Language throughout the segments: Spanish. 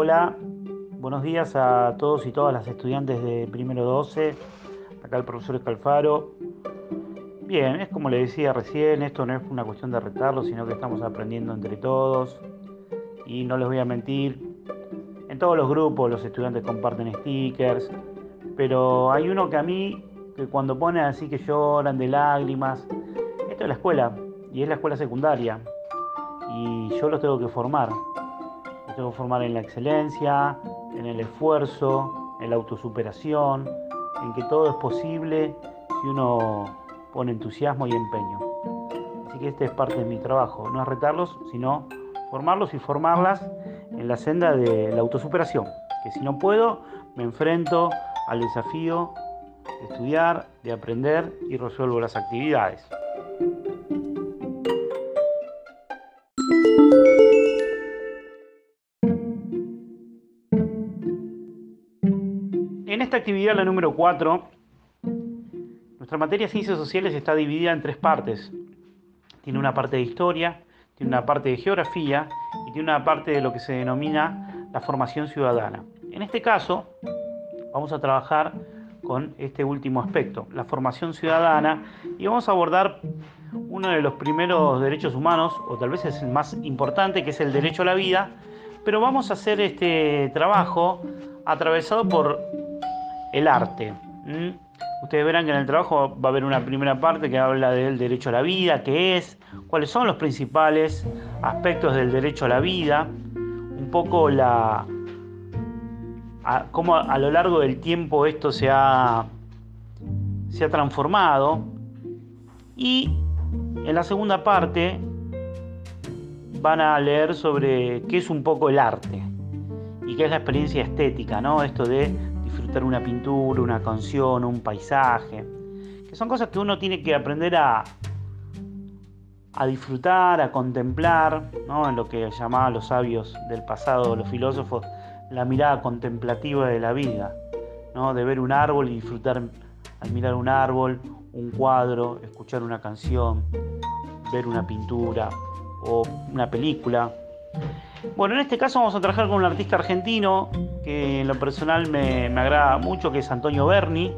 Hola, buenos días a todos y todas las estudiantes de primero 12. Acá el profesor Escalfaro. Bien, es como le decía recién, esto no es una cuestión de retarlo, sino que estamos aprendiendo entre todos. Y no les voy a mentir, en todos los grupos los estudiantes comparten stickers, pero hay uno que a mí, que cuando pone así que lloran de lágrimas, esto es la escuela, y es la escuela secundaria, y yo los tengo que formar. Que formar en la excelencia, en el esfuerzo, en la autosuperación, en que todo es posible si uno pone entusiasmo y empeño. Así que este es parte de mi trabajo, no es retarlos, sino formarlos y formarlas en la senda de la autosuperación. Que si no puedo, me enfrento al desafío de estudiar, de aprender y resuelvo las actividades. Actividad, la número 4, nuestra materia Ciencias Sociales está dividida en tres partes. Tiene una parte de historia, tiene una parte de geografía y tiene una parte de lo que se denomina la formación ciudadana. En este caso, vamos a trabajar con este último aspecto, la formación ciudadana, y vamos a abordar uno de los primeros derechos humanos, o tal vez es el más importante, que es el derecho a la vida, pero vamos a hacer este trabajo atravesado por el arte. Ustedes verán que en el trabajo va a haber una primera parte que habla del derecho a la vida, qué es, cuáles son los principales aspectos del derecho a la vida, un poco la, a, cómo a lo largo del tiempo esto se ha, se ha transformado. Y en la segunda parte van a leer sobre qué es un poco el arte y qué es la experiencia estética, ¿no? Esto de una pintura, una canción, un paisaje, que son cosas que uno tiene que aprender a, a disfrutar, a contemplar, ¿no? en lo que llamaban los sabios del pasado, los filósofos, la mirada contemplativa de la vida, ¿no? de ver un árbol y disfrutar al mirar un árbol, un cuadro, escuchar una canción, ver una pintura o una película. Bueno, en este caso vamos a trabajar con un artista argentino que en lo personal me, agrada mucho, que es Antonio Berni.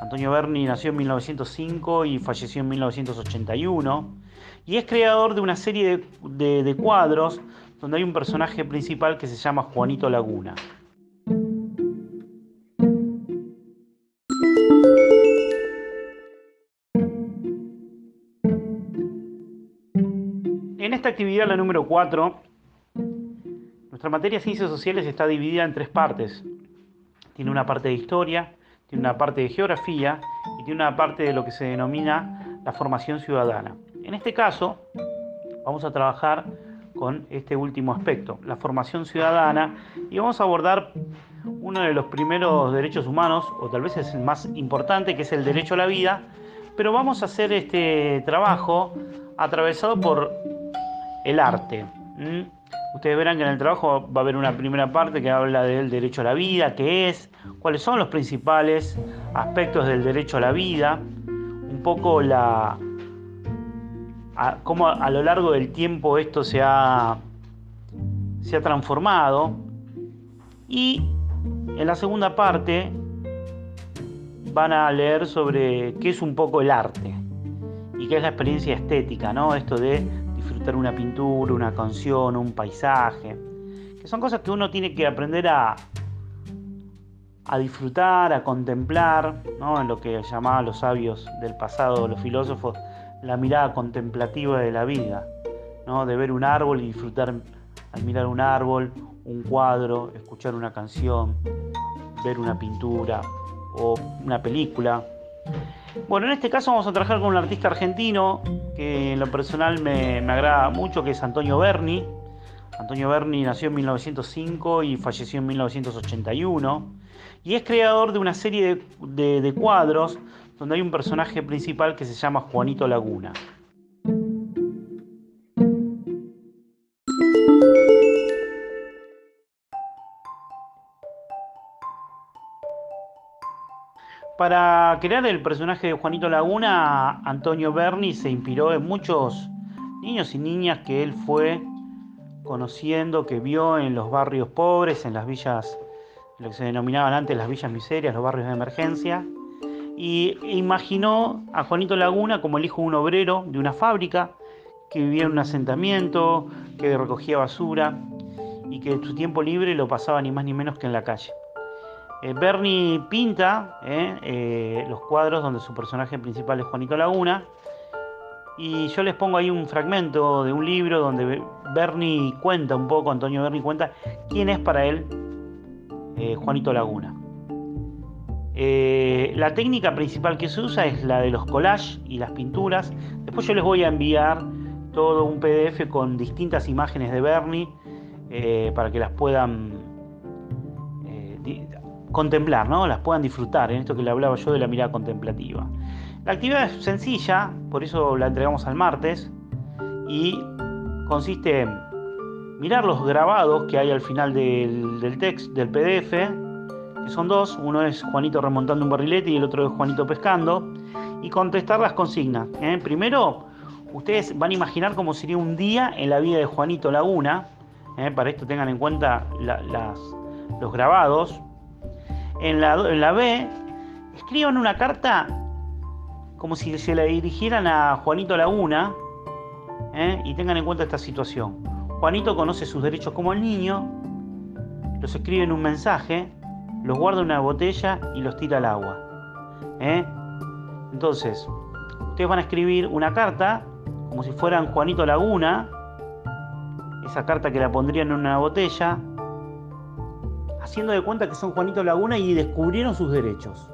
Antonio Berni nació en 1905 y falleció en 1981. Y es creador de una serie de cuadros donde hay un personaje principal que se llama Juanito Laguna. En esta actividad, la número 4, nuestra materia de Ciencias Sociales está dividida en tres partes. Tiene una parte de historia, tiene una parte de geografía y tiene una parte de lo que se denomina la formación ciudadana. En este caso, vamos a trabajar con este último aspecto, la formación ciudadana, y vamos a abordar uno de los primeros derechos humanos, o tal vez es el más importante, que es el derecho a la vida, pero vamos a hacer este trabajo atravesado por el arte. Ustedes verán que en el trabajo va a haber una primera parte que habla del derecho a la vida, qué es, cuáles son los principales aspectos del derecho a la vida, un poco la, a, cómo a, lo largo del tiempo esto se ha, se ha transformado. Y en la segunda parte van a leer sobre qué es un poco el arte y qué es la experiencia estética, ¿no? Esto de disfrutar una pintura, una canción, un paisaje, que son cosas que uno tiene que aprender a, a disfrutar, a contemplar, ¿no? en lo que llamaban los sabios del pasado, los filósofos, la mirada contemplativa de la vida, ¿no? de ver un árbol y disfrutar al mirar un árbol, un cuadro, escuchar una canción, ver una pintura o una película. Bueno, en este caso vamos a trabajar con un artista argentino que en lo personal me, agrada mucho, que es Antonio Berni. Antonio Berni nació en 1905 y falleció en 1981. Y es creador de una serie de cuadros donde hay un personaje principal que se llama Juanito Laguna. Para crear el personaje de Juanito Laguna, Antonio Berni se inspiró en muchos niños y niñas que él fue conociendo, que vio en los barrios pobres, en las villas, lo que se denominaban antes las villas miserias, los barrios de emergencia, y imaginó a Juanito Laguna como el hijo de un obrero de una fábrica que vivía en un asentamiento, que recogía basura y que en su tiempo libre lo pasaba ni más ni menos que en la calle. Eh, Bernie pinta eh, eh, los cuadros donde su personaje principal es Juanito Laguna y yo les pongo ahí un fragmento de un libro donde Bernie cuenta un poco, Antonio Bernie cuenta quién es para él Juanito Laguna. la técnica principal que se usa es la de los collages y las pinturas. Después yo les voy a enviar todo un PDF con distintas imágenes de Bernie para que las puedan contemplar, ¿no? las puedan disfrutar, en esto que le hablaba yo de la mirada contemplativa. La actividad es sencilla, por eso la entregamos al martes, y consiste en mirar los grabados que hay al final del, del del PDF, que son dos, uno es Juanito remontando un barrilete y el otro es Juanito pescando, y contestar las consignas. ¿eh? Primero, ustedes van a imaginar cómo sería un día en la vida de Juanito Laguna, ¿eh? para esto tengan en cuenta las, los grabados, en la, B, escriban una carta como si se la dirigieran a Juanito Laguna ¿eh? y tengan en cuenta esta situación. Juanito conoce sus derechos como el niño, los escribe en un mensaje, los guarda en una botella y los tira al agua. ¿eh? Entonces, ustedes van a escribir una carta como si fueran Juanito Laguna, esa carta que la pondrían en una botella, haciendo de cuenta que son Juanito Laguna y descubrieron sus derechos.